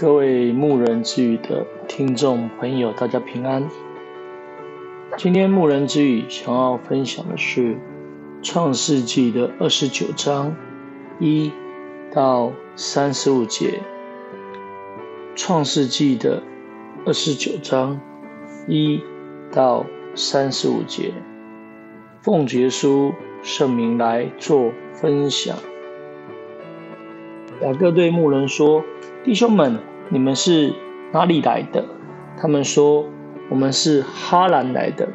各位牧人之语的听众朋友，大家平安。今天牧人之语想要分享的是创世纪的二十九章一到三十五节。创世纪的二十九章一到三十五节，奉主耶稣圣名来做分享。雅各对牧人说：“弟兄们，你们是哪里来的？”他们说：“我们是哈兰来的。”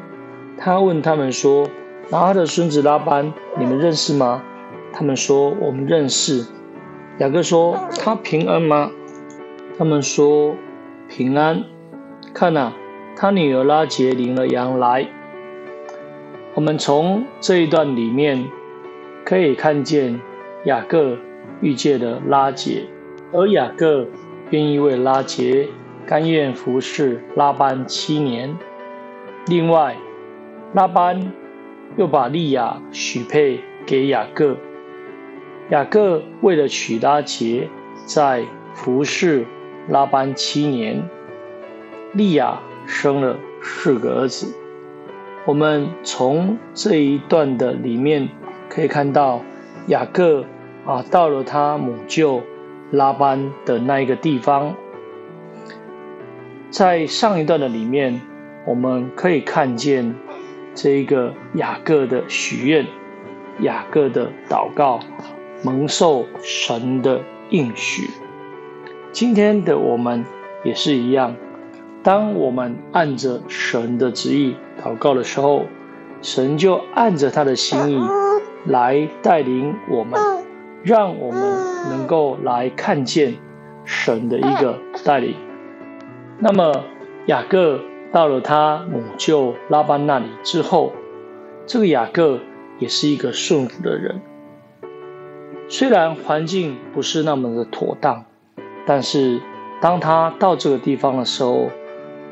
他问他们说：“拿他的孙子拉班，你们认识吗？”他们说：“我们认识。”雅各说：“他平安吗？”他们说：“平安。”看哪，他女儿拉结领了羊来。我们从这一段里面可以看见雅各。遇见了拉结，而雅各愿意为拉结甘愿服侍拉班七年。另外，拉班又把利亚许配给雅各。雅各为了娶拉结，在服侍拉班七年。利亚生了四个儿子。我们从这一段的里面可以看到雅各。啊，到了他母舅拉班的那一个地方，在上一段的里面，我们可以看见这一个雅各的许愿，雅各的祷告，蒙受神的应许。今天的我们也是一样，当我们按着神的旨意祷告的时候，神就按着他的心意来带领我们。让我们能够来看见神的一个带领。那么雅各到了他母舅拉班那里之后，这个雅各也是一个顺服的人。虽然环境不是那么的妥当，但是当他到这个地方的时候，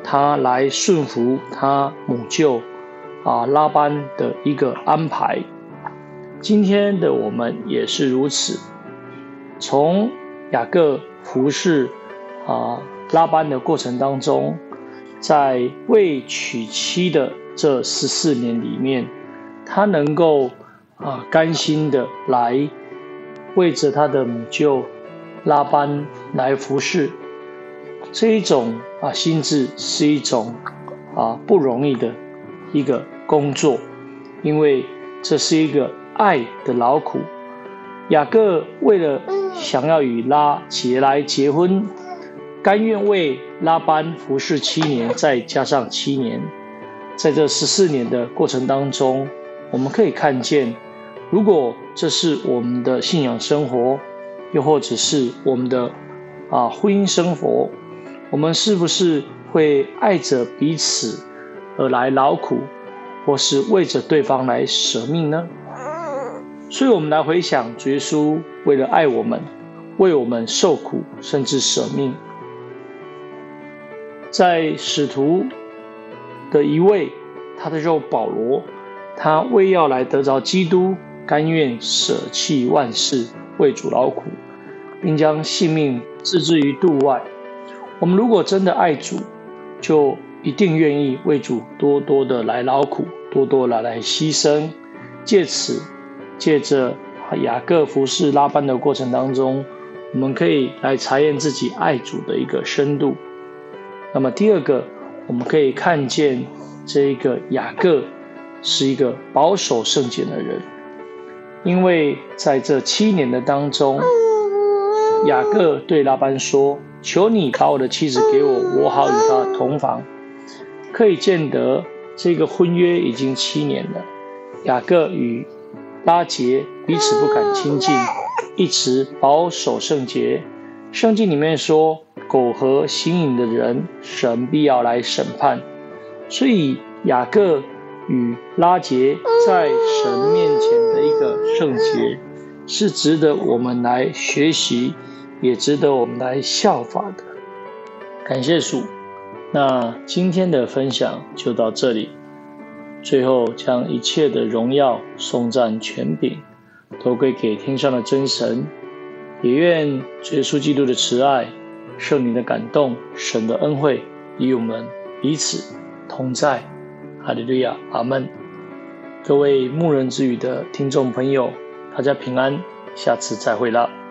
他来顺服他母舅啊拉班的一个安排。今天的我们也是如此，从雅各服侍啊拉班的过程当中，在未娶妻的这十四年里面，他能够啊甘心的来为着他的母舅拉班来服侍，这一种啊心智是一种啊不容易的一个工作，因为这是一个。爱的劳苦，雅各为了想要与拉结来结婚，甘愿为拉班服侍七年，再加上七年，在这十四年的过程当中，我们可以看见，如果这是我们的信仰生活，又或者是我们的啊婚姻生活，我们是不是会爱着彼此而来劳苦，或是为着对方来舍命呢？所以，我们来回想，主耶稣为了爱我们，为我们受苦，甚至舍命。在使徒的一位，他的肉保罗，他为要来得着基督，甘愿舍弃万事，为主劳苦，并将性命置之于度外。我们如果真的爱主，就一定愿意为主多多的来劳苦，多多的来牺牲，借此。借着雅各服侍拉班的过程当中，我们可以来查验自己爱主的一个深度。那么第二个，我们可以看见这一个雅各是一个保守圣洁的人，因为在这七年的当中，雅各对拉班说：“求你把我的妻子给我，我好与她同房。”可以见得这个婚约已经七年了，雅各与。拉结彼此不敢亲近，一直保守圣洁。圣经里面说，苟合行淫的人，神必要来审判。所以雅各与拉结在神面前的一个圣洁，是值得我们来学习，也值得我们来效法的。感谢主，那今天的分享就到这里。最后，将一切的荣耀、颂赞、权柄，都归给天上的真神。也愿主耶稣基督的慈爱、圣灵的感动，神的恩惠与我们彼此同在。哈利路亚，阿门。各位牧人之语的听众朋友，大家平安，下次再会了。